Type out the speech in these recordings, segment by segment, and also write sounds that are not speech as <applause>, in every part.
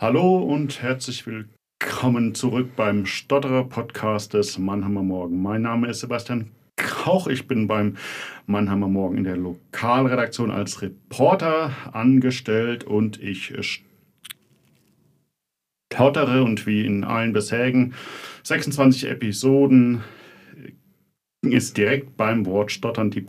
Hallo und herzlich willkommen zurück beim Stotterer Podcast des Mannheimer Morgen. Mein Name ist Sebastian Krauch. Ich bin beim Mannheimer Morgen in der Lokalredaktion als Reporter angestellt und ich stottere und wie in allen bisherigen 26 Episoden ist direkt beim Wort Stottern die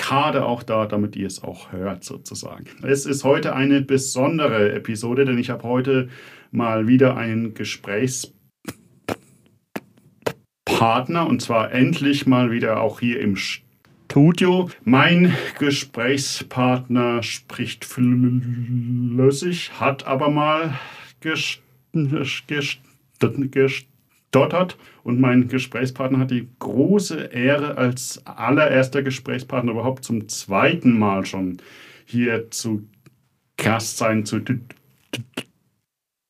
Blockade auch da, damit ihr es auch hört sozusagen. Es ist heute eine besondere Episode, denn ich habe heute mal wieder einen Gesprächspartner und zwar endlich mal wieder auch hier im Studio. Mein Gesprächspartner spricht flüssig, hat aber mal gestottert dottert. Und mein Gesprächspartner hat die große Ehre, als allererster Gesprächspartner überhaupt zum zweiten Mal schon hier zu Gast sein zu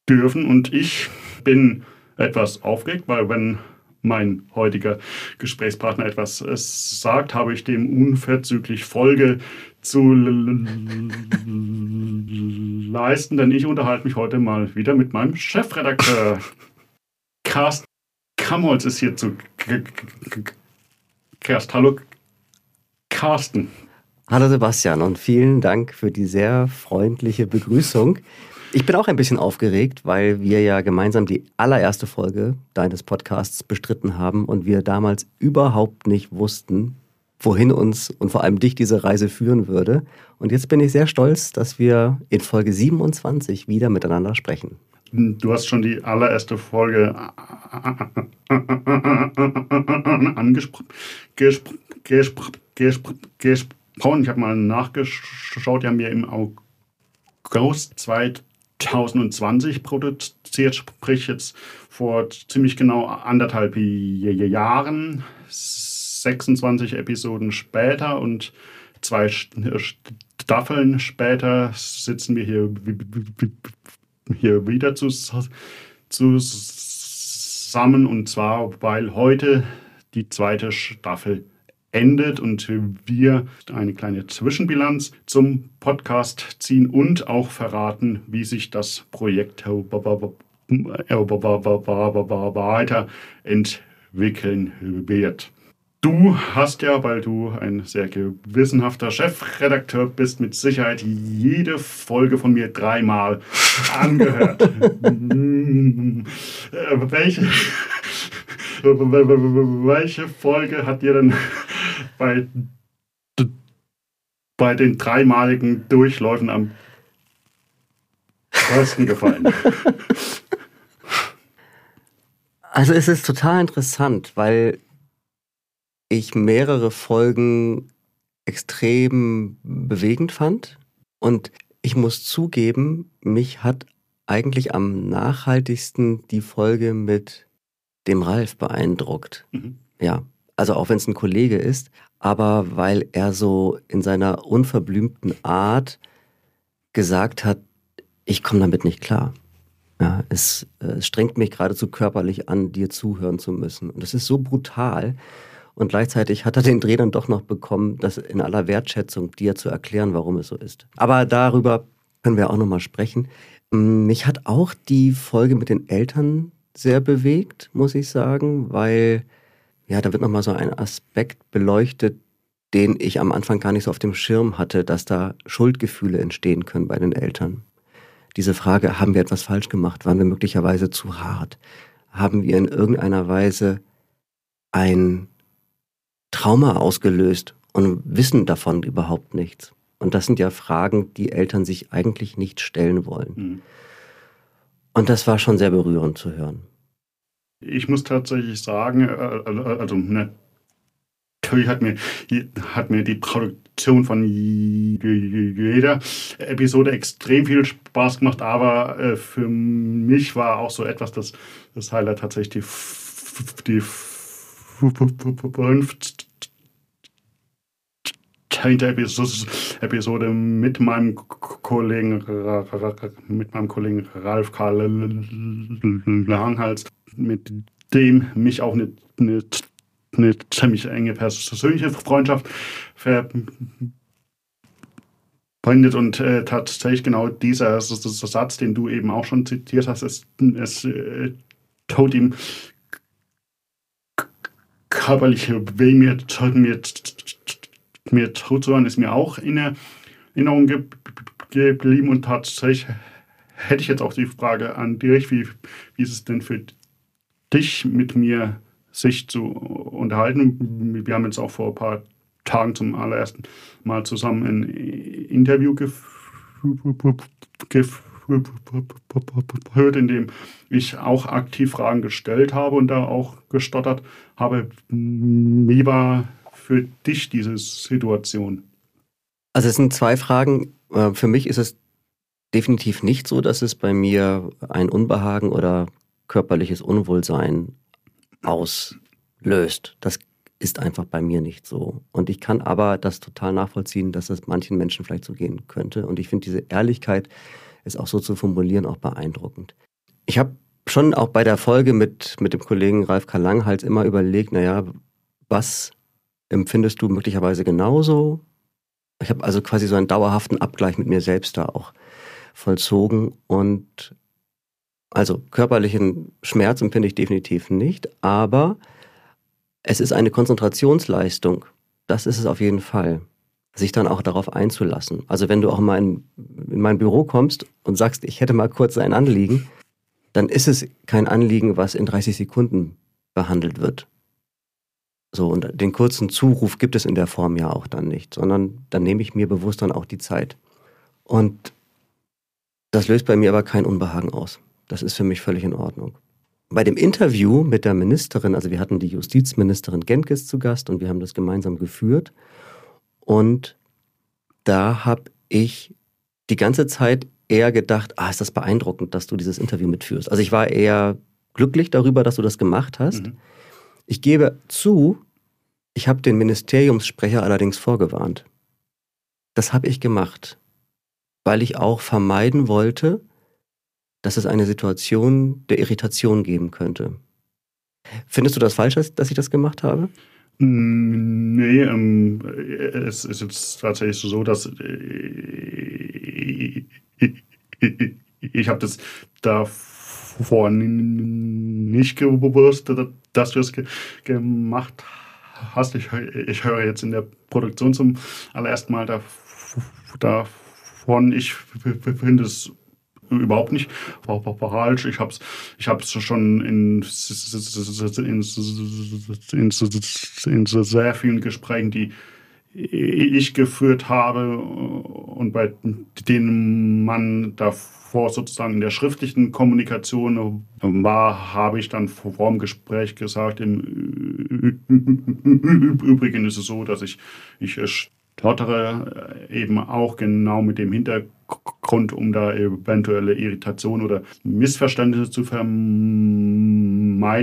dürfen. Und ich bin etwas aufgeregt, weil wenn mein heutiger Gesprächspartner etwas äh, sagt, habe ich dem unverzüglich Folge zu leisten, denn ich unterhalte mich heute mal wieder mit meinem Chefredakteur Carsten Kamholz ist hier zu Kerst. Hallo, Carsten. Hallo Sebastian und vielen Dank für die sehr freundliche Begrüßung. Ich bin auch ein bisschen aufgeregt, weil wir ja gemeinsam die allererste Folge deines Podcasts bestritten haben und wir damals überhaupt nicht wussten, wohin uns und vor allem dich diese Reise führen würde. Und jetzt bin ich sehr stolz, dass wir in Folge 27 wieder miteinander sprechen. Du hast schon die allererste Folge angesprochen. Ich habe mal nachgeschaut, die haben wir im August 2020 produziert, sprich jetzt vor ziemlich genau anderthalb Jahren, 26 Episoden später und zwei Staffeln später sitzen wir hier hier wieder zusammen und zwar, weil heute die zweite Staffel endet und wir eine kleine Zwischenbilanz zum Podcast ziehen und auch verraten, wie sich das Projekt weiterentwickeln wird. Du hast ja, weil du ein sehr gewissenhafter Chefredakteur bist, mit Sicherheit jede Folge von mir dreimal angehört. <laughs> welche, welche Folge hat dir denn bei, bei den dreimaligen Durchläufen am besten gefallen? <laughs> Also es ist total interessant, weil ich mehrere Folgen extrem bewegend fand. Und ich muss zugeben, mich hat eigentlich am nachhaltigsten die Folge mit dem Ralf beeindruckt. Mhm. Ja, also auch wenn es ein Kollege ist, aber weil er so in seiner unverblümten Art gesagt hat, ich komme damit nicht klar. Ja, es, äh, es strengt mich geradezu körperlich an, dir zuhören zu müssen. Und das ist so brutal. Und gleichzeitig hat er den Dreh dann doch noch bekommen, das in aller Wertschätzung dir zu erklären, warum es so ist. Aber darüber können wir auch nochmal sprechen. Mm, mich hat auch die Folge mit den Eltern sehr bewegt, muss ich sagen, weil ja, da wird nochmal so ein Aspekt beleuchtet, den ich am Anfang gar nicht so auf dem Schirm hatte, dass da Schuldgefühle entstehen können bei den Eltern. Diese Frage, haben wir etwas falsch gemacht? Waren wir möglicherweise zu hart? Haben wir in irgendeiner Weise ein Trauma ausgelöst und wissen davon überhaupt nichts. Und das sind ja Fragen, die Eltern sich eigentlich nicht stellen wollen. Mhm. Und das war schon sehr berührend zu hören. Ich muss tatsächlich sagen, äh, äh, also natürlich hat mir, hat mir die Produktion von jeder Episode extrem viel Spaß gemacht, aber äh, für mich war auch so etwas das, das Highlight tatsächlich die, die fünfzehnte Episode mit meinem Kollegen mit meinem Kollegen Ralf Karl Langhals, mit dem mich auch eine, eine, eine ziemlich enge persönliche Freundschaft ver findet und äh, tatsächlich genau dieser ist Satz, den du eben auch schon zitiert hast, es, es äh, tut ihm körperliche Weh mir, mir, mir zuzuhören, ist mir auch in Erinnerung geblieben und tatsächlich hätte ich jetzt auch die Frage an dich, wie, wie ist es denn für dich mit mir sich zu unterhalten? Wir haben jetzt auch vor ein paar Tagen zum allerersten Mal zusammen ein Interview geführt, in dem ich auch aktiv Fragen gestellt habe und da auch gestottert habe. Wie war für dich diese Situation? Also es sind zwei Fragen. Äh, für mich ist es definitiv nicht so, dass es bei mir ein Unbehagen oder körperliches Unwohlsein auslöst. Das ist einfach bei mir nicht so. Und ich kann aber das total nachvollziehen, dass es manchen Menschen vielleicht so gehen könnte. Und ich finde diese Ehrlichkeit, es auch so zu formulieren, auch beeindruckend. Ich habe schon auch bei der Folge mit, mit dem Kollegen Ralf Kalang halt immer überlegt, naja, was empfindest du möglicherweise genauso? Ich habe also quasi so einen dauerhaften Abgleich mit mir selbst da auch vollzogen und also körperlichen Schmerz empfinde ich definitiv nicht, aber es ist eine Konzentrationsleistung. Das ist es auf jeden Fall. Sich dann auch darauf einzulassen. Also wenn du auch mal in, in mein Büro kommst und sagst, ich hätte mal kurz ein Anliegen, dann ist es kein Anliegen, was in 30 Sekunden behandelt wird. So, und den kurzen Zuruf gibt es in der Form ja auch dann nicht, sondern dann nehme ich mir bewusst dann auch die Zeit. Und das löst bei mir aber kein Unbehagen aus. Das ist für mich völlig in Ordnung. Bei dem Interview mit der Ministerin, also wir hatten die Justizministerin Genkes zu Gast und wir haben das gemeinsam geführt. Und da habe ich die ganze Zeit eher gedacht, ah, ist das beeindruckend, dass du dieses Interview mitführst. Also ich war eher glücklich darüber, dass du das gemacht hast. Mhm. Ich gebe zu, ich habe den Ministeriumssprecher allerdings vorgewarnt. Das habe ich gemacht weil ich auch vermeiden wollte, dass es eine Situation der Irritation geben könnte. Findest du das falsch, dass ich das gemacht habe? Nee, ähm, es ist jetzt tatsächlich so, dass äh, ich habe das davor nicht gewusst, dass du es gemacht hast. Ich, ich höre jetzt in der Produktion zum allerersten Mal davon. Da, von. Ich finde es überhaupt nicht falsch. Ich habe es ich hab's schon in, in, in, in sehr vielen Gesprächen, die ich geführt habe und bei denen man davor sozusagen in der schriftlichen Kommunikation war, habe ich dann vor dem Gespräch gesagt, im Übrigen ist es so, dass ich, ich Lottere äh, eben auch genau mit dem Hintergrund, um da eventuelle Irritation oder Missverständnisse zu vermeiden.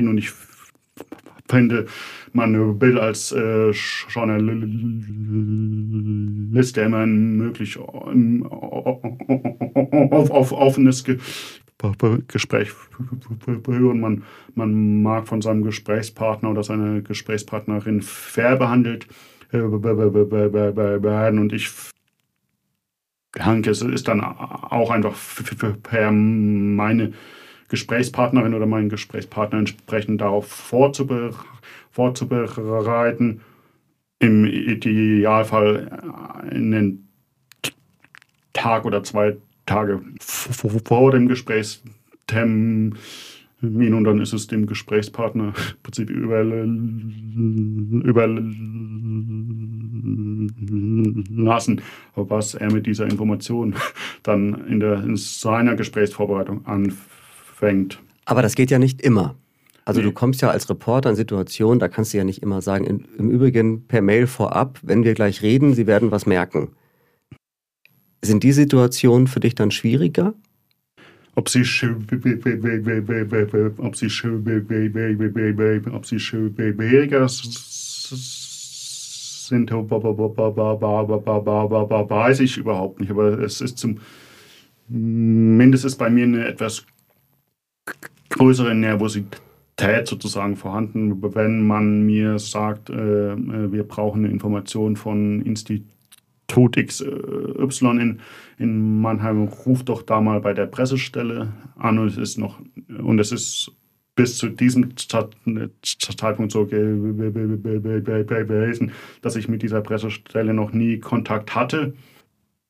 Und ich finde, man will als äh, Journalist, der immer ein möglichst ähm, auf, auf, offenes Ge Gespräch führen. Man, man mag von seinem Gesprächspartner oder seiner Gesprächspartnerin fair behandelt. Und ich es ist dann auch einfach für meine Gesprächspartnerin oder meinen Gesprächspartner entsprechend darauf vorzubereiten. Im Idealfall einen Tag oder zwei Tage vor dem Gesprächstermin und dann ist es dem Gesprächspartner im Prinzip über, überlassen, was er mit dieser Information dann in, der, in seiner Gesprächsvorbereitung anfängt. Aber das geht ja nicht immer. Also nee. du kommst ja als Reporter in Situationen, da kannst du ja nicht immer sagen, in, im Übrigen per Mail vorab, wenn wir gleich reden, Sie werden was merken. Sind die Situationen für dich dann schwieriger? ob sie ob sie ob sie schwieriger sind, weiß ich überhaupt nicht. Aber es ist zum mindestens bei mir eine etwas größere Nervosität sozusagen vorhanden, wenn man mir sagt, wir brauchen eine Information von Instituten Tod XY in, in Mannheim, ruft doch da mal bei der Pressestelle an und es ist noch, und es ist bis zu diesem Zeitpunkt so gewesen, dass ich mit dieser Pressestelle noch nie Kontakt hatte.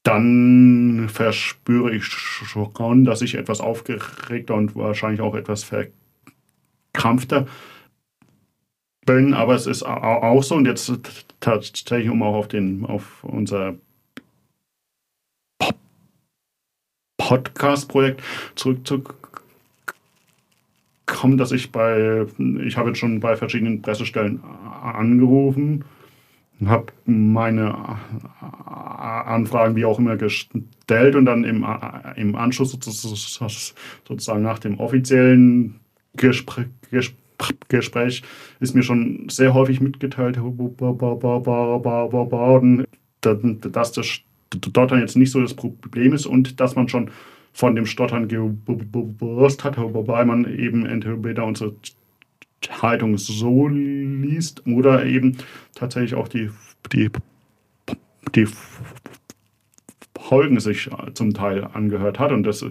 Dann verspüre ich schon, dass ich etwas aufgeregter und wahrscheinlich auch etwas verkrampfter bin. Aber es ist auch so, und jetzt tatsächlich, um auch auf, den, auf unser Podcast-Projekt zurückzukommen, kommt, dass ich bei, ich habe jetzt schon bei verschiedenen Pressestellen angerufen, habe meine Anfragen wie auch immer gestellt und dann im, im Anschluss sozusagen nach dem offiziellen Gespräch, Gespräch ist mir schon sehr häufig mitgeteilt worden, dass das dort dann jetzt nicht so das Problem ist und dass man schon von dem Stottern gewusst hat, wobei man eben entweder unsere Zeitung so liest oder eben tatsächlich auch die, die, die Folgen sich zum Teil angehört hat. Und das,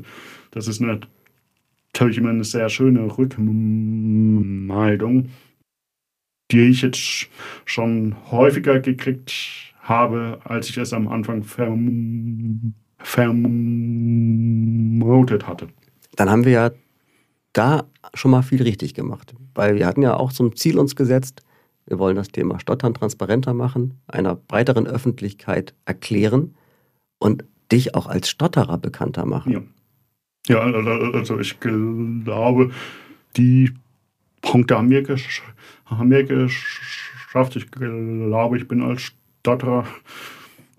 das ist natürlich immer eine sehr schöne Rückmeldung, die ich jetzt schon häufiger gekriegt habe, als ich es am Anfang vermute vermutet hatte. Dann haben wir ja da schon mal viel richtig gemacht, weil wir hatten ja auch zum Ziel uns gesetzt, wir wollen das Thema Stottern transparenter machen, einer breiteren Öffentlichkeit erklären und dich auch als Stotterer bekannter machen. Ja, ja also ich glaube, die Punkte haben wir, gesch haben wir geschafft. Ich glaube, ich bin als Stotterer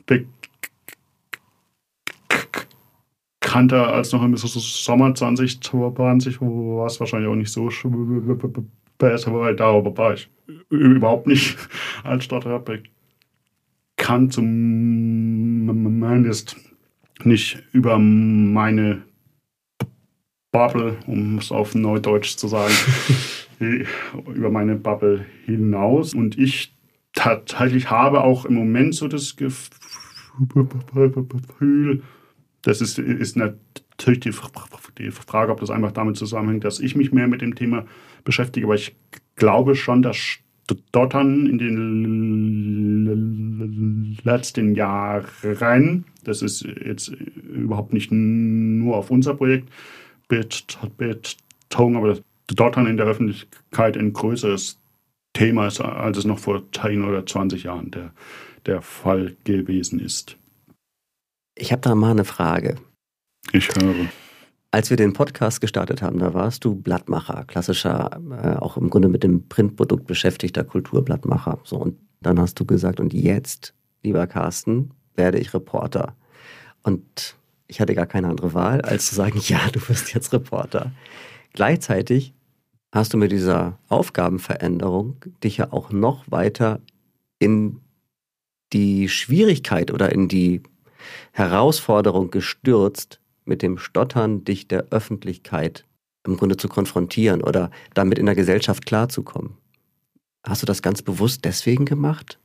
bekannt bekannter als noch im Sommer 2020, wo es wahrscheinlich auch nicht so besser, weil darüber war ich überhaupt nicht <laughs> als Stadtrat bekannt, zumindest nicht über meine Bubble, um es auf Neudeutsch zu sagen, <laughs> über meine Bubble hinaus. Und ich tatsächlich habe auch im Moment so das Gefühl, das ist, ist natürlich die, die Frage, ob das einfach damit zusammenhängt, dass ich mich mehr mit dem Thema beschäftige. Aber ich glaube schon, dass Stottern in den letzten Jahren, das ist jetzt überhaupt nicht nur auf unser Projekt bezogen, aber das Stottern in der Öffentlichkeit ein größeres Thema ist, als es noch vor 10 oder 20 Jahren der, der Fall gewesen ist. Ich habe da mal eine Frage. Ich höre. Als wir den Podcast gestartet haben, da warst du Blattmacher, klassischer, äh, auch im Grunde mit dem Printprodukt beschäftigter Kulturblattmacher. So, und dann hast du gesagt, und jetzt, lieber Carsten, werde ich Reporter. Und ich hatte gar keine andere Wahl, als zu sagen, ja, du wirst jetzt Reporter. Gleichzeitig hast du mit dieser Aufgabenveränderung dich ja auch noch weiter in die Schwierigkeit oder in die Herausforderung gestürzt, mit dem Stottern dich der Öffentlichkeit im Grunde zu konfrontieren oder damit in der Gesellschaft klarzukommen. Hast du das ganz bewusst deswegen gemacht?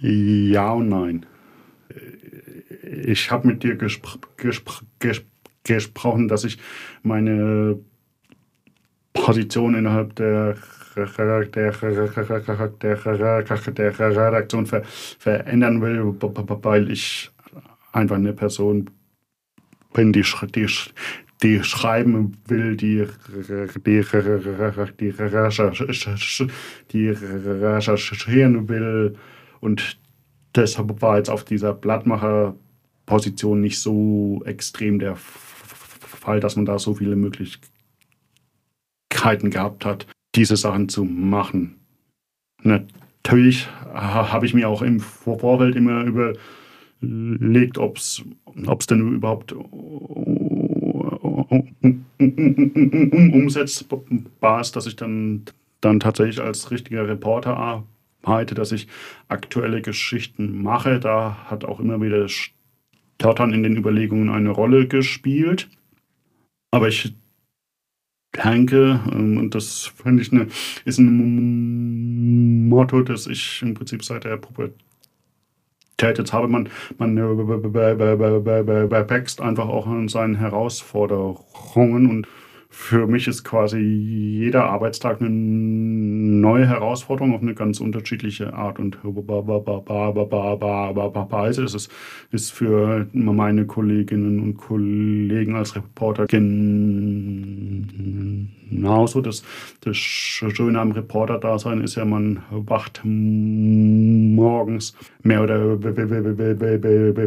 Ja und nein. Ich habe mit dir gespr gespr gespr gesprochen, dass ich meine Position innerhalb der, der, Redaktion ver verändern will, weil ich einfach eine Person bin, die, die, die schreiben will, die, die, die, die recherchieren will. Und deshalb war jetzt auf dieser Blattmacher-Position nicht so extrem der Fall, dass man da so viele Möglichkeiten gehabt hat, diese Sachen zu machen. Natürlich habe ich mir auch im Vorfeld immer über legt, ob es denn überhaupt umsetzbar ist, dass ich dann, dann tatsächlich als richtiger Reporter arbeite, dass ich aktuelle Geschichten mache. Da hat auch immer wieder Stottern in den Überlegungen eine Rolle gespielt. Aber ich ähm, und das finde ich eine, ist ein Motto, das ich im Prinzip seit der Pubertät Jetzt habe man, man wächst einfach auch an seinen Herausforderungen und für mich ist quasi jeder Arbeitstag eine neue Herausforderung auf eine ganz unterschiedliche Art und Weise. Es ist für meine Kolleginnen und Kollegen als Reporter genauso. Das, das Schöne am Reporter-Dasein ist ja, man wacht morgens mehr oder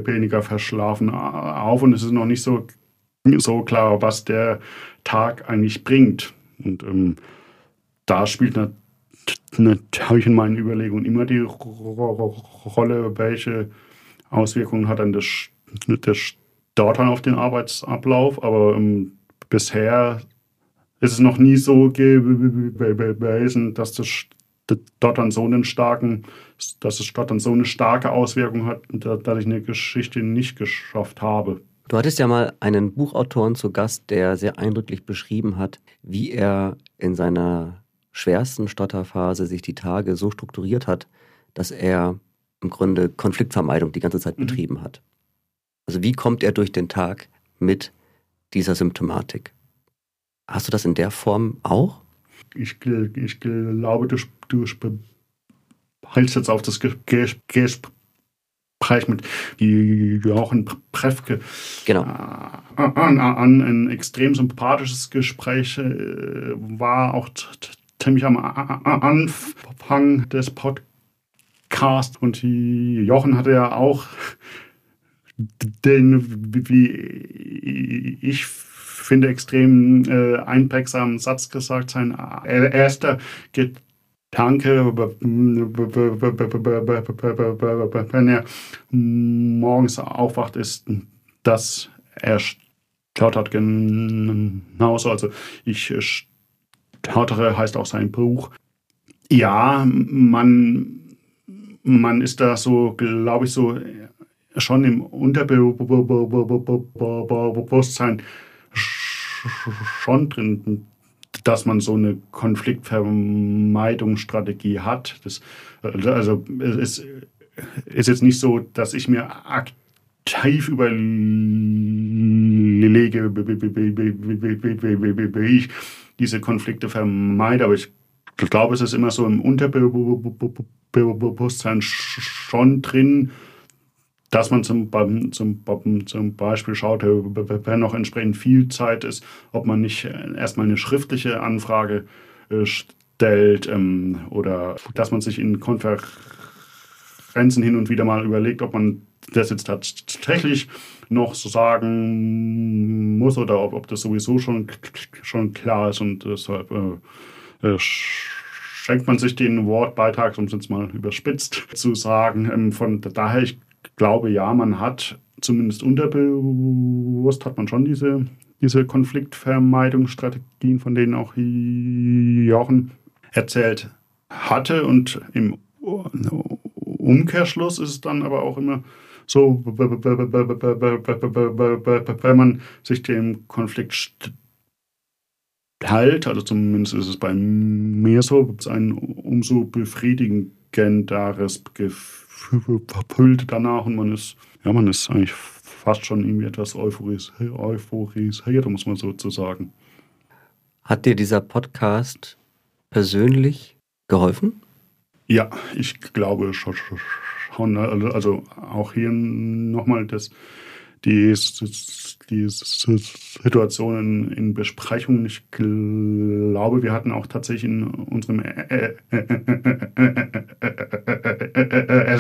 weniger verschlafen auf und es ist noch nicht so so klar, was der Tag eigentlich bringt. Und ähm, da spielt natürlich in meinen Überlegungen immer die Rolle, welche Auswirkungen hat dann das, das Start auf den Arbeitsablauf. Aber ähm, bisher ist es noch nie so gewesen, dass das dann so einen starken, dass dort dann so eine starke Auswirkung hat, dass ich eine Geschichte nicht geschafft habe. Du hattest ja mal einen Buchautoren zu Gast, der sehr eindrücklich beschrieben hat, wie er in seiner schwersten Stotterphase sich die Tage so strukturiert hat, dass er im Grunde Konfliktvermeidung die ganze Zeit mhm. betrieben hat. Also wie kommt er durch den Tag mit dieser Symptomatik? Hast du das in der Form auch? Ich, ich glaube, du, du hältst jetzt auf das Gespräch Preis mit Jochen Prefke genau. Äh, an, an, ein extrem sympathisches Gespräch äh, war auch ziemlich am Anfang des Podcasts und Jochen hatte ja auch den, wie ich finde, extrem äh, einprägsamen Satz gesagt, sein erster Danke, wenn er morgens aufwacht, ist das er stottert genauso. Also ich stottere heißt auch sein Buch. Ja, man, man ist da so, glaube ich, so schon im Unterbewusstsein schon drin dass man so eine Konfliktvermeidungsstrategie hat. Das, also es ist jetzt nicht so, dass ich mir aktiv überlege, wie ich diese Konflikte vermeide, aber ich glaube, es ist immer so im Unterbewusstsein schon drin, dass man zum, zum, zum Beispiel schaut, wenn noch entsprechend viel Zeit ist, ob man nicht erstmal eine schriftliche Anfrage äh, stellt ähm, oder dass man sich in Konferenzen hin und wieder mal überlegt, ob man das jetzt tatsächlich noch so sagen muss oder ob, ob das sowieso schon, schon klar ist und deshalb äh, äh, schenkt man sich den Wortbeitrag, um es jetzt mal überspitzt zu sagen. Ähm, von daher, ich glaube ja, man hat zumindest unterbewusst hat man schon diese, diese Konfliktvermeidungsstrategien, von denen auch Jochen erzählt hatte. Und im Umkehrschluss ist es dann aber auch immer so, wenn man sich dem Konflikt hält, also zumindest ist es bei mir so, ein umso befriedigenderes Gefühl verpüllt danach und man ist, ja, man ist eigentlich fast schon irgendwie etwas euphorisiert, muss man sozusagen. Hat dir dieser Podcast persönlich geholfen? Ja, ich glaube schon. Also auch hier nochmal das die, die Situation in, Besprechungen. Ich glaube, wir hatten auch tatsächlich in unserem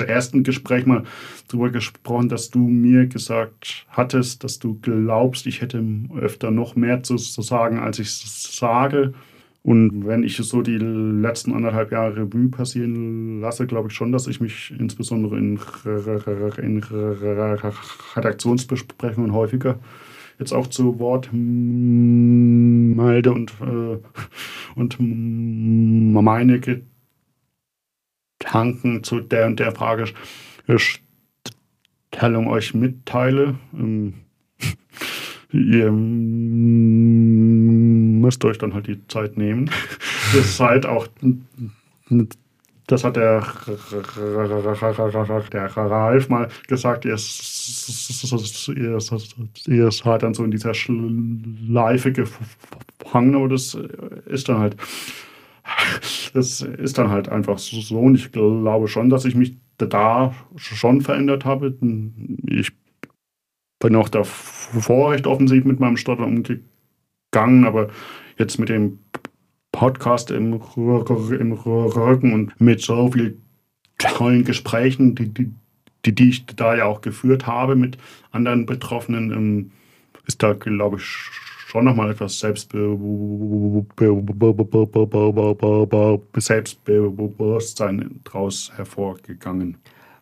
ersten Gespräch mal darüber gesprochen, dass du mir gesagt hattest, dass du glaubst, ich hätte öfter noch mehr zu sagen, als ich sage. Und wenn ich so die letzten anderthalb Jahre Revue passieren lasse, glaube ich schon, dass ich mich insbesondere in, in Redaktionsbesprechungen häufiger jetzt auch zu Wort melde und, äh, und meine Gedanken zu der und der Fragestellung euch mitteile. Ähm, ihr müsst euch dann halt die Zeit nehmen. <laughs> Das ist halt auch das hat der, der Ralf mal gesagt, ihr, ihr seid dann so in dieser Schleife gefangen, aber das ist dann halt, das ist dann halt einfach so. Und ich glaube schon, dass ich mich da schon verändert habe. Ich bin auch davor recht offensiv mit meinem Stottern umgegangen, aber jetzt mit dem Podcast im, im Rücken und mit so vielen tollen Gesprächen, die, die, die, ich da ja auch geführt habe mit anderen Betroffenen, ähm, ist da, glaube ich, schon nochmal etwas Selbstbewusstsein daraus hervorgegangen.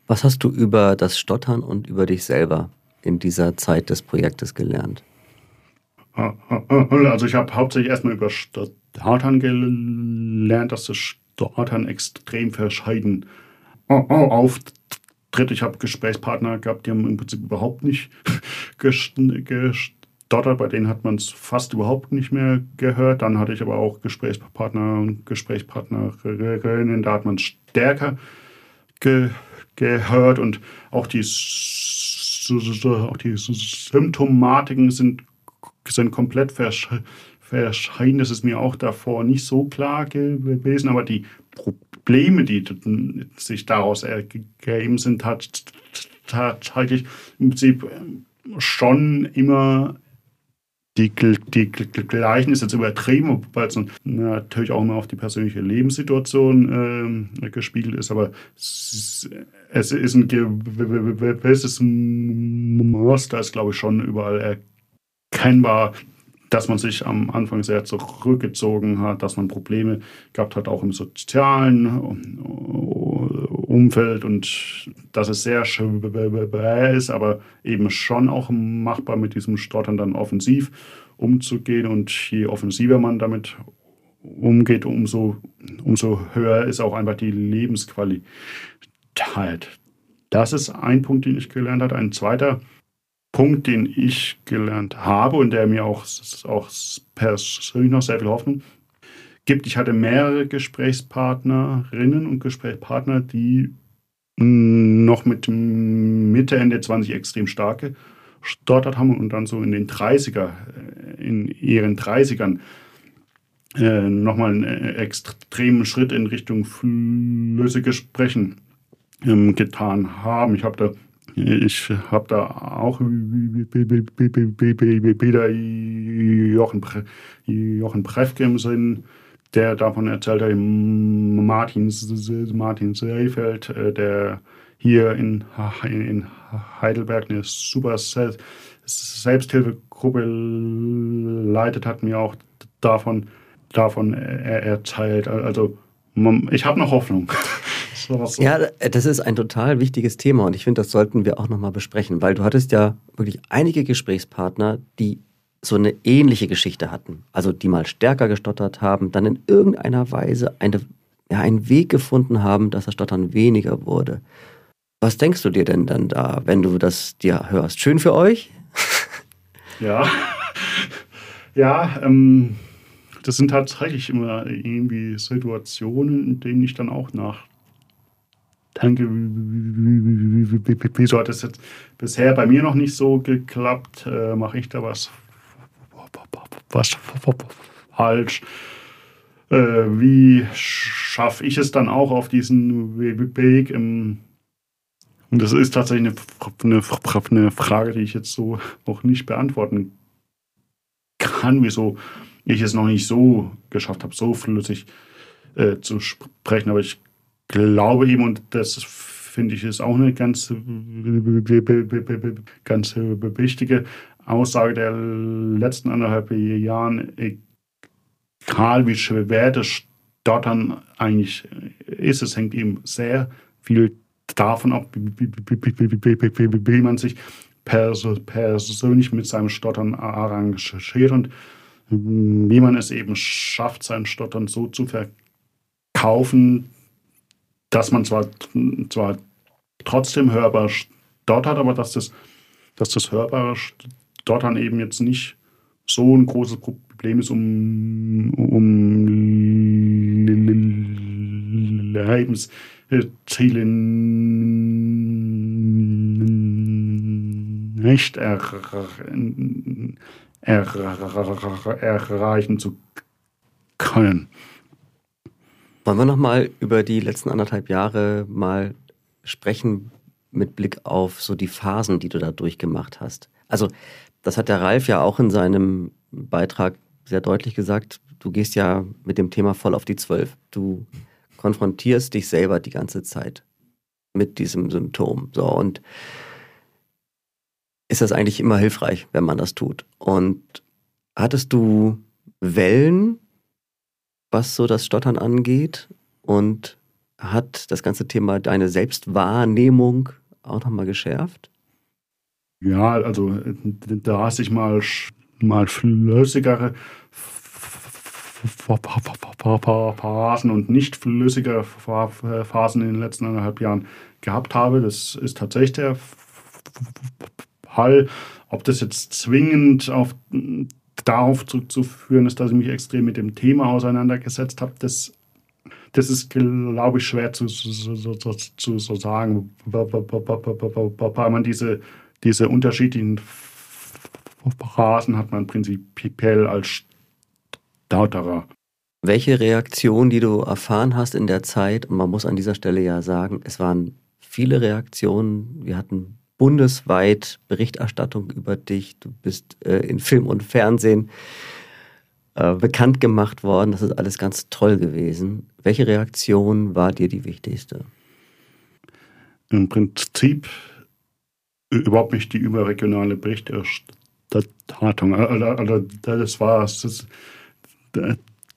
Was hast du über das Stottern und über dich selber in dieser Zeit des Projektes gelernt? Also ich habe hauptsächlich erstmal über Stottern gelernt, dass das Stottern extrem verschieden auftritt. Ich habe Gesprächspartner gehabt, die haben im Prinzip überhaupt nicht <laughs> gestottert. Bei denen hat man es fast überhaupt nicht mehr gehört. Dann hatte ich aber auch Gesprächspartner und Gesprächspartnerinnen, da hat man es stärker ge gehört und auch die, auch die Symptomatiken sind sind komplett verschieden. Das ist mir auch davor nicht so klar gewesen, aber die Probleme, die sich daraus ergeben sind, tatsächlich im Prinzip schon immer die, die, gleichen ist jetzt übertrieben, weil es natürlich auch immer auf die persönliche Lebenssituation äh, gespiegelt ist, aber es, es ist ein gewisses Muster, ist glaube ich schon überall erkennbar, dass man sich am Anfang sehr zurückgezogen hat, dass man Probleme gehabt hat, auch im sozialen Umfeld und dass es sehr schwer ist, aber eben schon auch machbar mit diesem Stottern dann offensiv umzugehen. Und je offensiver man damit umgeht, umso, umso höher ist auch einfach die Lebensqualität. Das ist ein Punkt, den ich gelernt habe. Ein zweiter Punkt, den ich gelernt habe und der mir auch, auch persönlich noch sehr viel Hoffnung gibt. Ich hatte mehrere Gesprächspartnerinnen und Gesprächspartner, die noch mit Mitte, Ende 20 extrem starke gestottert haben und dann so in den 30er, äh, in ihren 30ern äh, nochmal einen äh, extremen Schritt in Richtung flüssiges Sprechen ähm, getan haben. Ich habe da ich habe da auch wieder Jochen, Pre Prefke im Sinn, der davon erzählt hat, Martin, Martin Seefeld, äh, der hier in, in Heidelberg eine super Selbsthilfegruppe leitet, hat mir auch davon, davon erzählt. Also ich habe noch Hoffnung. <laughs> Ja, das ist ein total wichtiges Thema und ich finde, das sollten wir auch nochmal besprechen, weil du hattest ja wirklich einige Gesprächspartner, die so eine ähnliche Geschichte hatten. Also die mal stärker gestottert haben, dann in irgendeiner Weise eine, ja, einen Weg gefunden haben, dass das Stottern weniger wurde. Was denkst du dir denn dann da, wenn du das dir hörst? Schön für euch? Ja. Ja, ähm, das sind tatsächlich immer irgendwie Situationen, in denen ich dann auch nach danke, wieso hat das jetzt bisher bei mir noch nicht so geklappt? Äh, Mache ich da was, was falsch? Äh, wie schaffe ich es dann auch auf diesen Weg? Im, und das ist tatsächlich eine, eine, eine Frage, die ich jetzt so auch nicht beantworten kann, wieso ich es noch nicht so geschafft habe, so flüssig äh, zu sprechen. Aber ich glaube ihm, und das finde ich ist auch eine ganz, ganz wichtige Aussage der letzten anderthalb Jahren, egal wie schwer das Stottern eigentlich ist, es hängt eben sehr viel davon ab, wie man sich persönlich mit seinem Stottern arrangiert und wie man es eben schafft, sein Stottern so zu verkaufen, dass man zwar, zwar trotzdem hörbar stottert, aber dass das, dass das hörbare Stottern eben jetzt nicht so ein großes Problem ist, um, um Lebensziele nicht er, er, erreichen zu können. Wollen wir nochmal über die letzten anderthalb Jahre mal sprechen mit Blick auf so die Phasen, die du da durchgemacht hast? Also, das hat der Ralf ja auch in seinem Beitrag sehr deutlich gesagt. Du gehst ja mit dem Thema voll auf die Zwölf. Du konfrontierst dich selber die ganze Zeit mit diesem Symptom. So, und ist das eigentlich immer hilfreich, wenn man das tut. Und hattest du Wellen, was so das Stottern angeht? Und hat das ganze Thema deine Selbstwahrnehmung auch nochmal geschärft? Ja, also da hast ich mal, mal flüssigere Phasen und nicht flüssige Phasen in den letzten anderthalb Jahren gehabt habe. Das ist tatsächlich der Fall. Ob das jetzt zwingend auf, darauf zurückzuführen ist, dass ich mich extrem mit dem Thema auseinandergesetzt habe, das, das ist, glaube ich, schwer zu, zu, zu, zu sagen, weil man diese, diese unterschiedlichen Phasen hat man prinzipiell als Stauterer. Welche Reaktion, die du erfahren hast in der Zeit, und man muss an dieser Stelle ja sagen, es waren viele Reaktionen, wir hatten bundesweit Berichterstattung über dich. Du bist äh, in Film und Fernsehen äh, bekannt gemacht worden. Das ist alles ganz toll gewesen. Welche Reaktion war dir die wichtigste? Im Prinzip überhaupt nicht die überregionale Berichterstattung. Also, also das war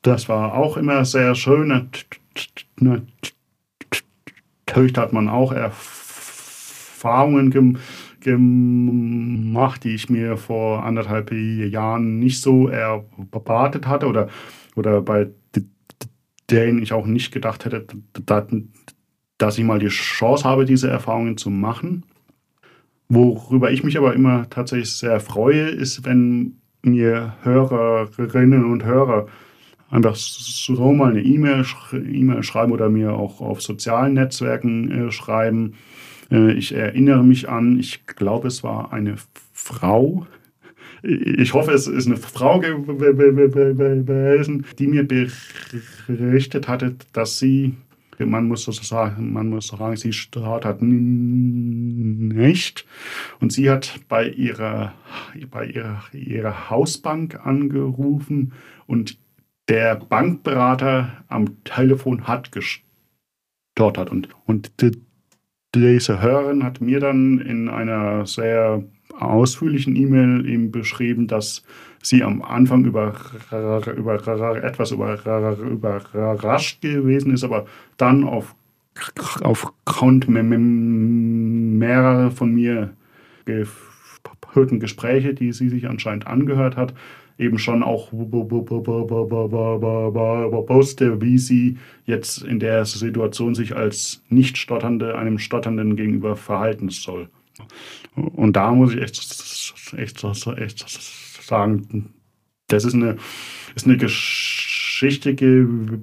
das, war auch immer sehr schön. Natürlich hat man auch Erfahrungen gem gemacht, die ich mir vor anderthalb Jahren nicht so erwartet hatte oder, oder bei denen ich auch nicht gedacht hätte, dass ich mal die Chance habe, diese Erfahrungen zu machen. Worüber ich mich aber immer tatsächlich sehr freue, ist, wenn mir Hörerinnen und Hörer einfach so mal eine E-Mail e schreiben oder mir auch auf sozialen Netzwerken äh, schreiben äh, ich erinnere mich an, ich glaube, es war eine Frau. Ich hoffe, es ist eine Frau gewesen, die mir berichtet hatte, dass sie, man muss sagen, man muss sagen, sie hat nicht. Und sie hat bei ihrer, bei ihrer, ihrer Hausbank angerufen und der Bankberater am Telefon hat gestottert. Und, und diese Hörerin hat mir dann in einer sehr ausführlichen E-Mail eben beschrieben, dass sie am Anfang über, über etwas über, überrascht gewesen ist, aber dann auf, aufgrund mehrerer von mir gehörten Gespräche, die sie sich anscheinend angehört hat, eben schon auch wusste, wie sie jetzt in der Situation sich als Nicht-Stotternde einem Stotternden gegenüber verhalten soll. Und da muss ich echt, echt, echt sagen, das ist eine, ist eine Geschichte gewesen,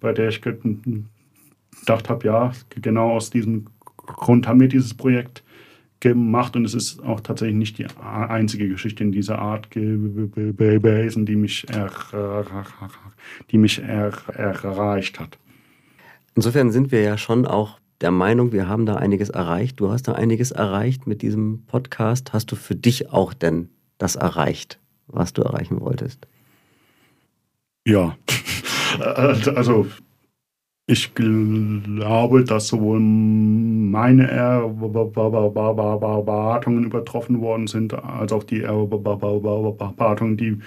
bei der ich gedacht habe, ja, genau aus diesem Grund haben wir dieses Projekt gemacht und es ist auch tatsächlich nicht die einzige Geschichte in dieser Art gewesen, die mich, er, die mich er, erreicht hat. Insofern sind wir ja schon auch der Meinung, wir haben da einiges erreicht. Du hast da einiges erreicht mit diesem Podcast. Hast du für dich auch denn das erreicht, was du erreichen wolltest? Ja, <laughs> also ich glaube, dass sowohl meine Erwartungen übertroffen worden sind, als auch die Erwartungen, die,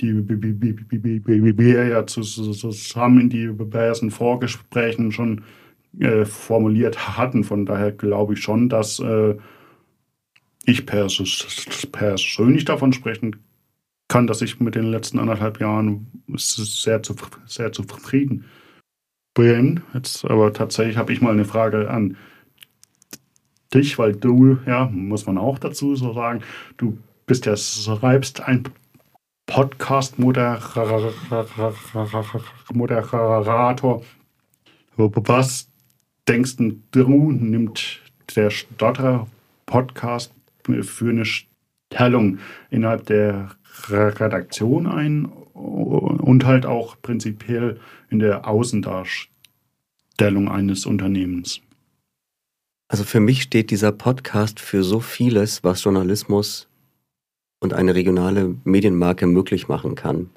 die wir ja zusammen in diversen Vorgesprächen schon äh, formuliert hatten. Von daher glaube ich schon, dass äh, ich persönlich davon sprechen kann, dass ich mit den letzten anderthalb Jahren sehr, sehr zufrieden bin. Jetzt aber tatsächlich habe ich mal eine Frage an dich, weil du, ja, muss man auch dazu so sagen, du bist ja selbst ein Podcast-Moderator. Was denkst du, nimmt der Stotterer-Podcast für eine Stellung innerhalb der Redaktion ein und halt auch prinzipiell in der Außendarstellung eines Unternehmens? Also für mich steht dieser Podcast für so vieles, was Journalismus und eine regionale Medienmarke möglich machen kann.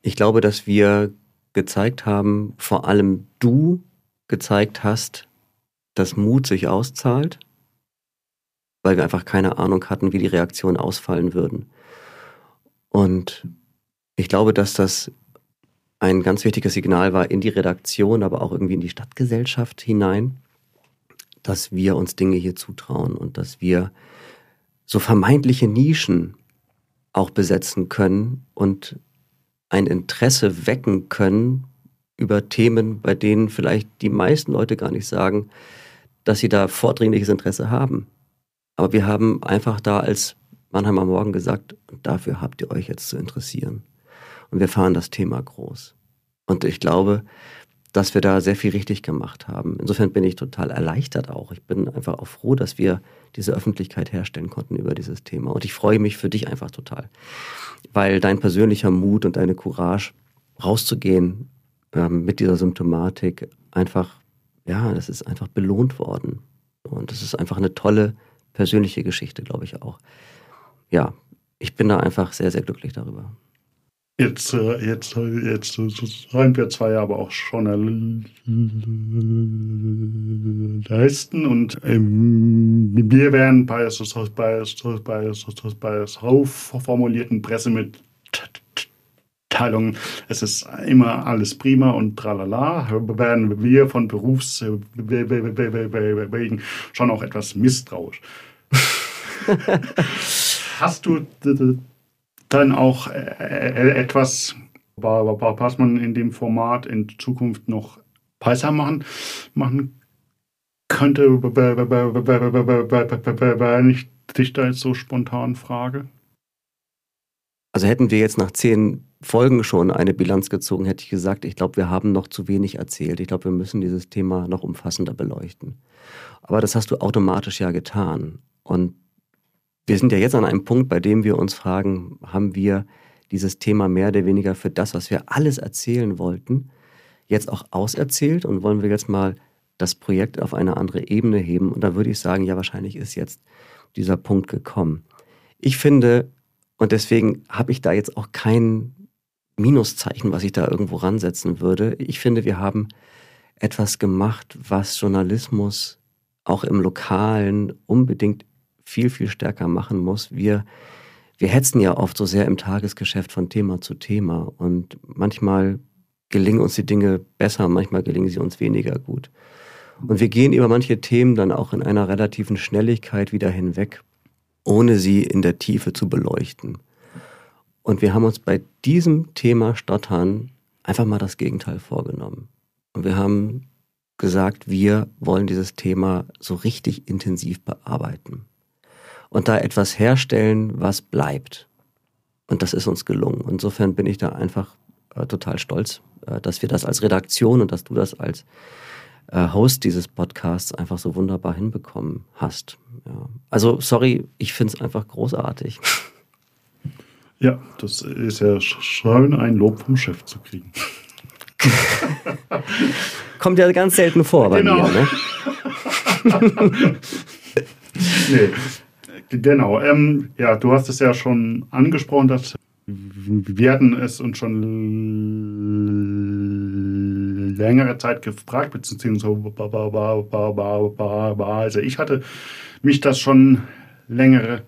Ich glaube, dass wir gezeigt haben, vor allem du gezeigt hast, dass Mut sich auszahlt, weil wir einfach keine Ahnung hatten, wie die Reaktionen ausfallen würden. Und ich glaube, dass das ein ganz wichtiges Signal war in die Redaktion, aber auch irgendwie in die Stadtgesellschaft hinein, dass wir uns Dinge hier zutrauen und dass wir so vermeintliche Nischen auch besetzen können und ein Interesse wecken können über Themen, bei denen vielleicht die meisten Leute gar nicht sagen, dass sie da vordringliches Interesse haben. Aber wir haben einfach da als Mannheimer Morgen gesagt, dafür habt ihr euch jetzt zu interessieren. Und wir fahren das Thema groß. Und ich glaube, dass wir da sehr viel richtig gemacht haben. Insofern bin ich total erleichtert auch. Ich bin einfach auch froh, dass wir diese Öffentlichkeit herstellen konnten über dieses Thema. Und ich freue mich für dich einfach total, weil dein persönlicher Mut und deine Courage rauszugehen ähm, mit dieser Symptomatik einfach, ja, das ist einfach belohnt worden. Und das ist einfach eine tolle persönliche Geschichte, glaube ich auch. Ja, ich bin da einfach sehr, sehr glücklich darüber. Jetzt, äh, jetzt, jetzt sind wir zwei aber auch Journalisten und ähm, wir werden bei, bei, bei, bei so formulierten Pressemitteilungen, es ist immer alles prima und tralala, werden wir von Berufswegen schon auch etwas misstrauisch. Hast du dann auch äh, äh, etwas, was man in dem Format in Zukunft noch besser machen, machen könnte, wenn ich dich da jetzt so spontan frage? Also hätten wir jetzt nach zehn Folgen schon eine Bilanz gezogen, hätte ich gesagt, ich glaube, wir haben noch zu wenig erzählt. Ich glaube, wir müssen dieses Thema noch umfassender beleuchten. Aber das hast du automatisch ja getan. Und wir sind ja jetzt an einem Punkt, bei dem wir uns fragen, haben wir dieses Thema mehr oder weniger für das, was wir alles erzählen wollten, jetzt auch auserzählt und wollen wir jetzt mal das Projekt auf eine andere Ebene heben? Und da würde ich sagen, ja, wahrscheinlich ist jetzt dieser Punkt gekommen. Ich finde, und deswegen habe ich da jetzt auch kein Minuszeichen, was ich da irgendwo ransetzen würde. Ich finde, wir haben etwas gemacht, was Journalismus auch im Lokalen unbedingt viel, viel stärker machen muss. Wir, wir hetzen ja oft so sehr im Tagesgeschäft von Thema zu Thema und manchmal gelingen uns die Dinge besser, manchmal gelingen sie uns weniger gut. Und wir gehen über manche Themen dann auch in einer relativen Schnelligkeit wieder hinweg, ohne sie in der Tiefe zu beleuchten. Und wir haben uns bei diesem Thema Stottern einfach mal das Gegenteil vorgenommen. Und wir haben gesagt, wir wollen dieses Thema so richtig intensiv bearbeiten und da etwas herstellen, was bleibt. Und das ist uns gelungen. Insofern bin ich da einfach äh, total stolz, äh, dass wir das als Redaktion und dass du das als äh, Host dieses Podcasts einfach so wunderbar hinbekommen hast. Ja. Also, sorry, ich finde es einfach großartig. <laughs> Ja, das ist ja schön, ein Lob vom Chef zu kriegen. <laughs> Kommt ja ganz selten vor bei genau. mir, ne? <laughs> nee, Genau. Ähm, ja, du hast es ja schon angesprochen, dass wir hatten es uns schon längere Zeit gefragt, beziehungsweise also ich hatte mich das schon längere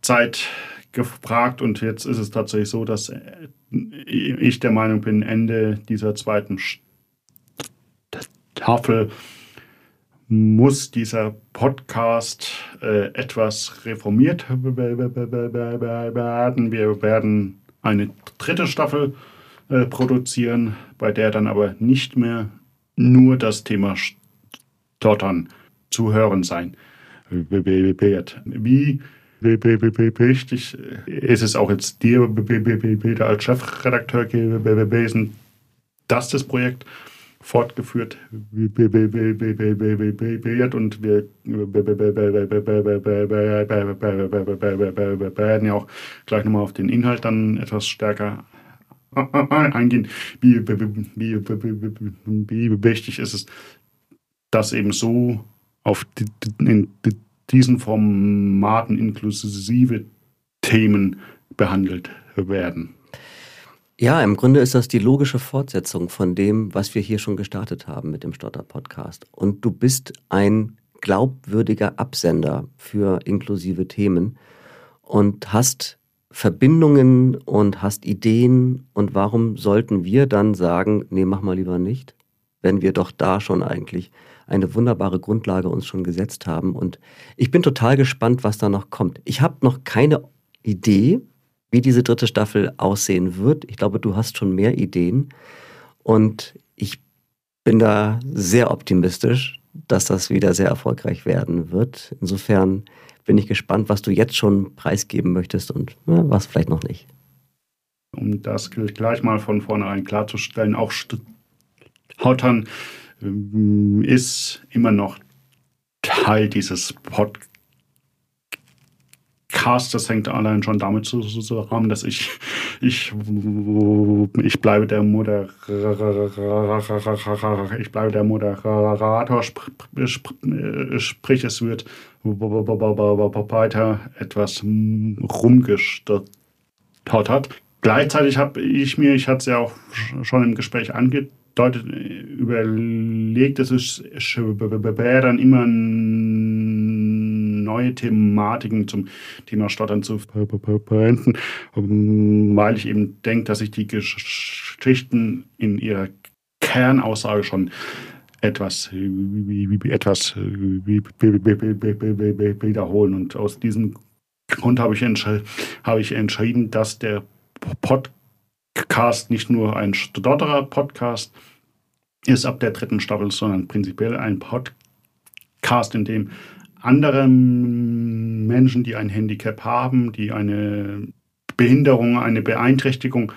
Zeit gefragt und jetzt ist es tatsächlich so, dass ich der Meinung bin, Ende dieser zweiten Staffel muss dieser Podcast äh, etwas reformiert werden. Wir werden eine dritte Staffel äh, produzieren, bei der dann aber nicht mehr nur das Thema Stottern zu hören sein wird. Wie wichtig ist es auch jetzt dir wieder als Chefredakteur gewesen, dass das Projekt fortgeführt wird und wir werden ja auch gleich nochmal auf den Inhalt dann etwas stärker <laughs> eingehen, wie, wichtig ist es, dass eben so auf in diesen Formaten inklusive Themen behandelt werden. Ja, im Grunde ist das die logische Fortsetzung von dem, was wir hier schon gestartet haben mit dem Stotter-Podcast. Und du bist ein glaubwürdiger Absender für inklusive Themen und hast Verbindungen und hast Ideen. Und warum sollten wir dann sagen, nee, mach mal lieber nicht, wenn wir doch da schon eigentlich eine wunderbare Grundlage uns schon gesetzt haben. Und ich bin total gespannt, was da noch kommt. Ich habe noch keine Idee, wie diese dritte Staffel aussehen wird. Ich glaube, du hast schon mehr Ideen. Und ich bin da sehr optimistisch, dass das wieder sehr erfolgreich werden wird. Insofern bin ich gespannt, was du jetzt schon preisgeben möchtest und ja, was vielleicht noch nicht. Um das gleich mal von vornherein klarzustellen, auch Hautern ähm, ist immer noch Teil dieses Podcasts Cast, das hängt allein schon damit zusammen, dass ich, ich, ich bleibe der Moderator, ich bleibe der Moderator, sprich es wird weiter etwas rumgestottert. Gleichzeitig habe ich mir, ich hatte es ja auch schon im Gespräch angedeutet, überlegt, es ist dann immer neue Thematiken zum Thema Stottern zu verwenden, weil ich eben denke, dass sich die Geschichten in ihrer Kernaussage schon etwas, etwas wiederholen. Und aus diesem Grund habe ich, habe ich entschieden, dass der Podcast nicht nur ein Stotterer-Podcast ist ab der dritten Staffel, sondern prinzipiell ein Podcast, in dem andere Menschen, die ein Handicap haben, die eine Behinderung, eine Beeinträchtigung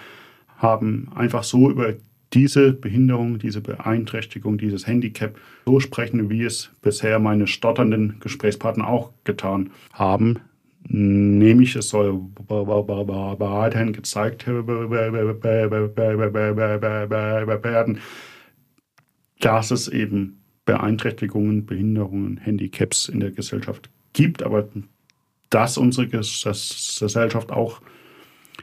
haben, einfach so über diese Behinderung, diese Beeinträchtigung, dieses Handicap so sprechen, wie es bisher meine stotternden Gesprächspartner auch getan haben. Nämlich, es soll weiterhin gezeigt werden, dass es eben Beeinträchtigungen, Behinderungen, Handicaps in der Gesellschaft gibt, aber dass unsere Gesellschaft auch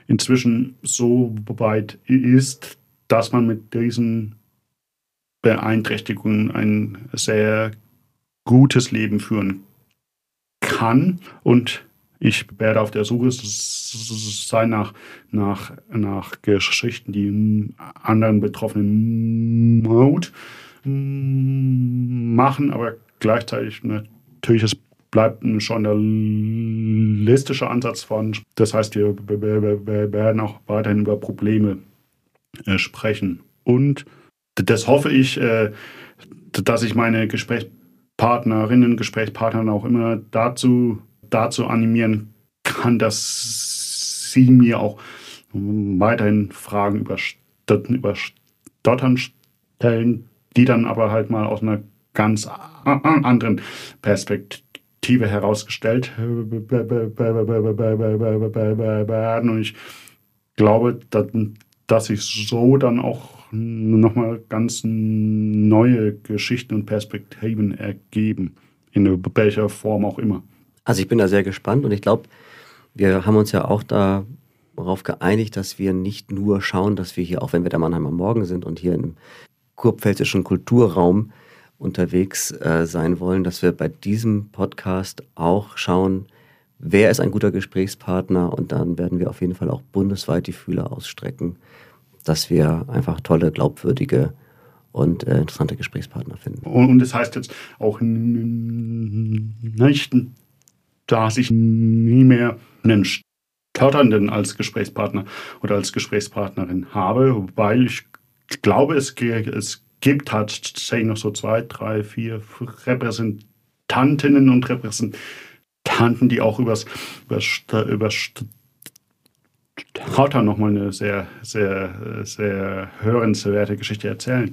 inzwischen so weit ist, dass man mit diesen Beeinträchtigungen ein sehr gutes Leben führen kann. Und ich werde auf der Suche sein nach, nach, nach Geschichten, die anderen Betroffenen Mut machen, aber gleichzeitig natürlich es bleibt ein journalistischer Ansatz von. Das heißt, wir werden auch weiterhin über Probleme äh, sprechen. Und das hoffe ich, äh, dass ich meine Gesprächspartnerinnen, Gesprächspartner auch immer dazu, dazu animieren kann, dass sie mir auch weiterhin Fragen über, über Stottern stellen, die dann aber halt mal aus einer ganz anderen Perspektive herausgestellt werden. Und ich glaube, dass sich so dann auch nochmal ganz neue Geschichten und Perspektiven ergeben, in welcher Form auch immer. Also ich bin da sehr gespannt und ich glaube, wir haben uns ja auch darauf geeinigt, dass wir nicht nur schauen, dass wir hier, auch wenn wir der Mannheimer Morgen sind und hier im kurpfälzischen Kulturraum unterwegs äh, sein wollen, dass wir bei diesem Podcast auch schauen, wer ist ein guter Gesprächspartner und dann werden wir auf jeden Fall auch bundesweit die Fühler ausstrecken, dass wir einfach tolle, glaubwürdige und äh, interessante Gesprächspartner finden. Und, das heißt jetzt auch nicht, dass ich nie mehr einen Stotternden als Gesprächspartner oder als Gesprächspartnerin habe, weil ich glaube, es, es gibt tatsächlich noch so zwei, drei, vier Repräsentantinnen und Repräsentanten die auch übers, übers, übers Stottern nochmal eine sehr, sehr, sehr hörenswerte Geschichte erzählen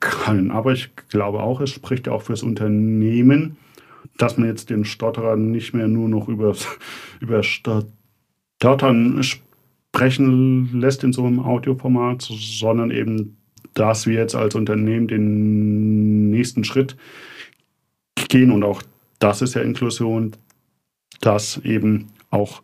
können. Aber ich glaube auch, es spricht ja auch fürs Unternehmen, dass man jetzt den Stotterer nicht mehr nur noch über, <laughs> über Stottern sprechen lässt in so einem Audioformat, sondern eben, dass wir jetzt als Unternehmen den nächsten Schritt gehen und auch das ist ja Inklusion, dass eben auch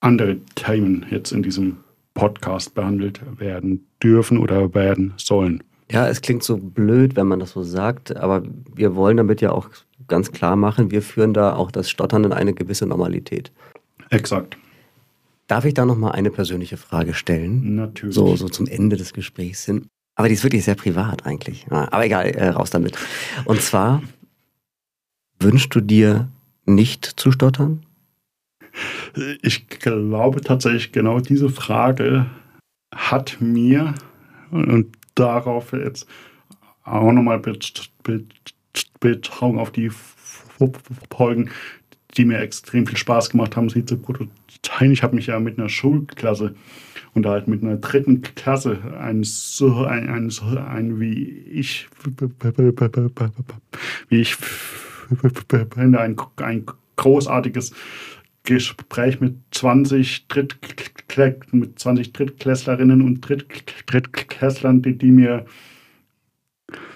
andere Themen jetzt in diesem Podcast behandelt werden dürfen oder werden sollen. Ja, es klingt so blöd, wenn man das so sagt, aber wir wollen damit ja auch ganz klar machen, wir führen da auch das Stottern in eine gewisse Normalität. Exakt. Darf ich da noch mal eine persönliche Frage stellen? Natürlich. So, so zum Ende des Gesprächs hin. Aber die ist wirklich sehr privat eigentlich. Aber egal, äh, raus damit. Und zwar, wünschst du dir nicht zu stottern? Ich glaube tatsächlich, genau diese Frage hat mir, und darauf jetzt auch nochmal Betrauung auf die Folgen, die mir extrem viel Spaß gemacht haben, sie zu produzieren. Ich habe mich ja mit einer Schulklasse unterhalten, mit einer dritten Klasse, ein, so, ein, ein, so, ein wie ich, wie ich ein, ein großartiges Gespräch mit 20 Drittklässlern mit 20 Drittklässlerinnen und Drittklässlern, die, die mir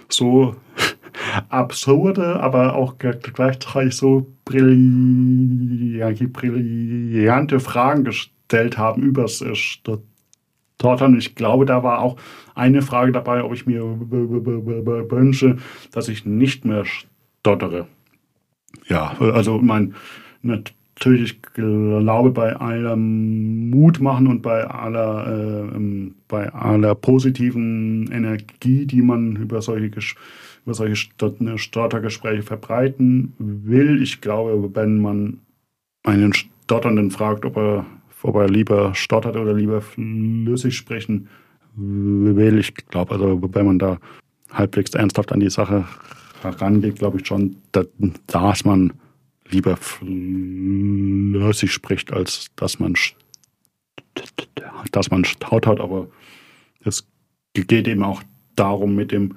so <laughs> absurde, aber auch gleichzeitig so brillante Fragen gestellt haben übers Stottern. Ich glaube, da war auch eine Frage dabei, ob ich mir wünsche, dass ich nicht mehr stottere. Ja, also mein natürlich, ich glaube, bei aller Mut machen und bei aller, äh, bei aller positiven Energie, die man über solche, über solche Stottergespräche verbreiten will, ich glaube, wenn man einen Stotternden fragt, ob er, ob er lieber stottert oder lieber flüssig sprechen will, ich glaube, also wenn man da halbwegs ernsthaft an die Sache herangeht, glaube ich schon, dass, dass man lieber flüssig spricht, als dass man, dass man staut hat. Aber es geht eben auch darum, mit dem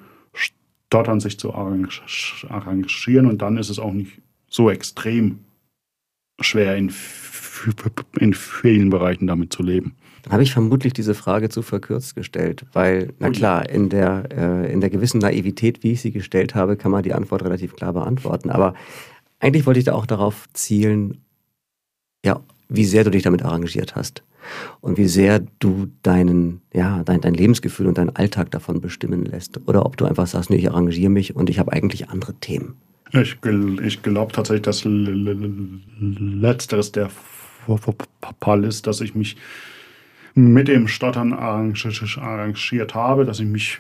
Stottern sich zu arrangieren. Und dann ist es auch nicht so extrem schwer, in, in vielen Bereichen damit zu leben. Habe ich vermutlich diese Frage zu verkürzt gestellt, weil, na klar, in der, äh, in der gewissen Naivität, wie ich sie gestellt habe, kann man die Antwort relativ klar beantworten. Aber eigentlich wollte ich da auch darauf zielen, ja, wie sehr du dich damit arrangiert hast und wie sehr du deinen, ja, dein, dein Lebensgefühl und deinen Alltag davon bestimmen lässt. Oder ob du einfach sagst, nee, ich arrangiere mich und ich habe eigentlich andere Themen. Ich, ich glaube tatsächlich, dass letzteres der Fall ist, dass ich mich mit dem Stottern arrangiert habe, dass ich mich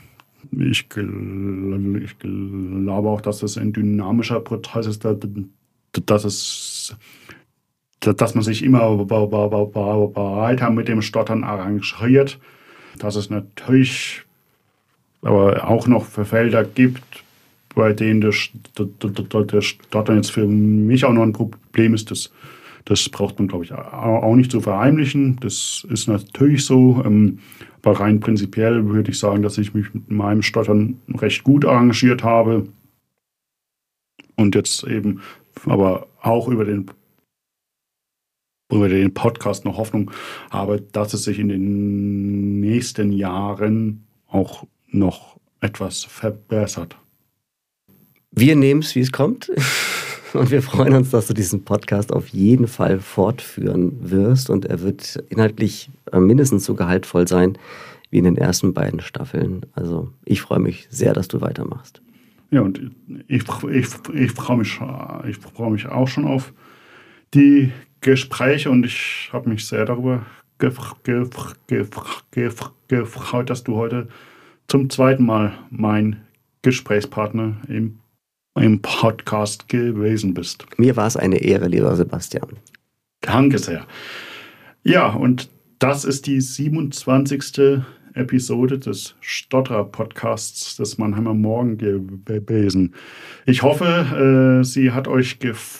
ich, ich glaube auch, dass das ein dynamischer Prozess ist, dass, es, dass man sich immer weiter mit dem Stottern arrangiert, dass es natürlich aber auch noch für Felder gibt, bei denen das, Stottern jetzt für mich auch noch ein Problem ist. Das, das braucht man, glaube ich, auch nicht zu verheimlichen. Das ist natürlich so. Ähm, aber rein prinzipiell würde ich sagen, dass ich mich mit meinem Stottern recht gut arrangiert habe. Und jetzt eben aber auch über den, über den Podcast noch Hoffnung habe, dass es sich in den nächsten Jahren auch noch etwas verbessert. Wir nehmen es, wie es kommt. <laughs> Und wir freuen uns, dass du diesen Podcast auf jeden Fall fortführen wirst. Und er wird inhaltlich äh, mindestens so gehaltvoll sein wie in den ersten beiden Staffeln. Also ich freue mich sehr, dass du weitermachst. Ja, und ich, ich, ich freue mich, ich freu mich auch schon auf die Gespräche und ich habe mich sehr darüber gefreut, dass du heute zum zweiten Mal mein Gesprächspartner im im Podcast gewesen bist. Mir war es eine Ehre, lieber Sebastian. Danke sehr. Ja, und das ist die 27. Episode des Stotterer-Podcasts des Mannheimer Morgen gewesen. Ich hoffe, äh, sie hat euch gefallen.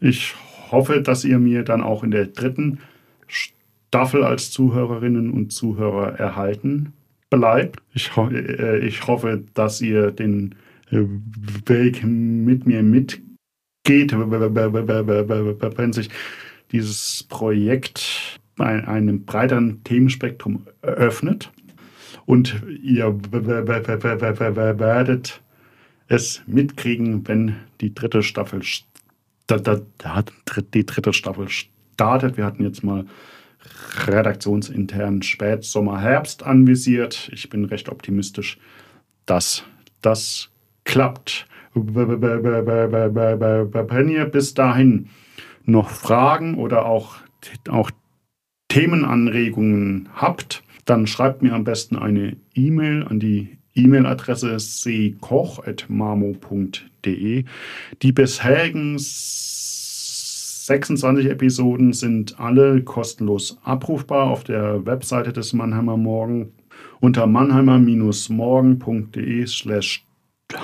Ich hoffe, dass ihr mir dann auch in der dritten Staffel als Zuhörerinnen und Zuhörer erhalten bleibt. Ich, ho äh, ich hoffe, dass ihr den Weg mit mir mitgeht, wenn sich dieses Projekt einem breiteren Themenspektrum eröffnet. Und ihr werdet es mitkriegen, wenn die dritte Staffel die dritte Staffel startet. Wir hatten jetzt mal redaktionsintern Spätsommer, Herbst anvisiert. Ich bin recht optimistisch, dass das klappt. Wenn ihr bis dahin noch Fragen oder auch, auch Themenanregungen habt, dann schreibt mir am besten eine E-Mail an die E-Mail-Adresse ckoch.marmo.de. Die bisherigen 26 Episoden sind alle kostenlos abrufbar auf der Webseite des Mannheimer Morgen unter mannheimer-morgen.de slash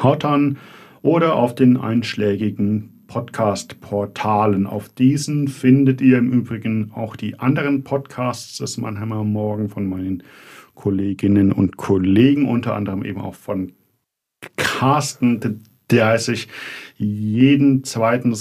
hottern oder auf den einschlägigen Podcast-Portalen. Auf diesen findet ihr im Übrigen auch die anderen Podcasts des Mannheimer Morgen von meinen Kolleginnen und Kollegen, unter anderem eben auch von Carsten, der sich jeden zweiten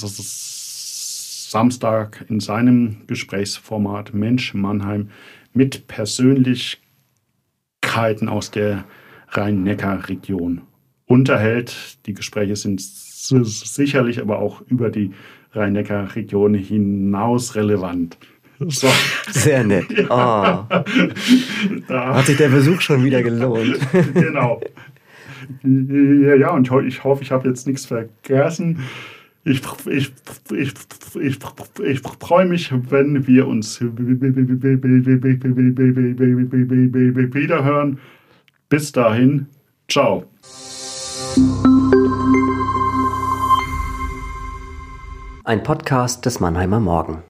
Samstag in seinem Gesprächsformat Mensch Mannheim mit Persönlichkeiten aus der Rhein-Neckar-Region unterhält. Die Gespräche sind sicherlich aber auch über die Rhein-Neckar-Region hinaus relevant. So. Sehr nett. Oh. Hat sich der Besuch schon wieder gelohnt. genau. Ja, und ich hoffe, ich habe jetzt nichts vergessen. Ich, ich, ich, ich, ich freue mich, wenn wir uns wieder hören. Bis dahin, ciao. Ein Podcast des Mannheimer Morgen.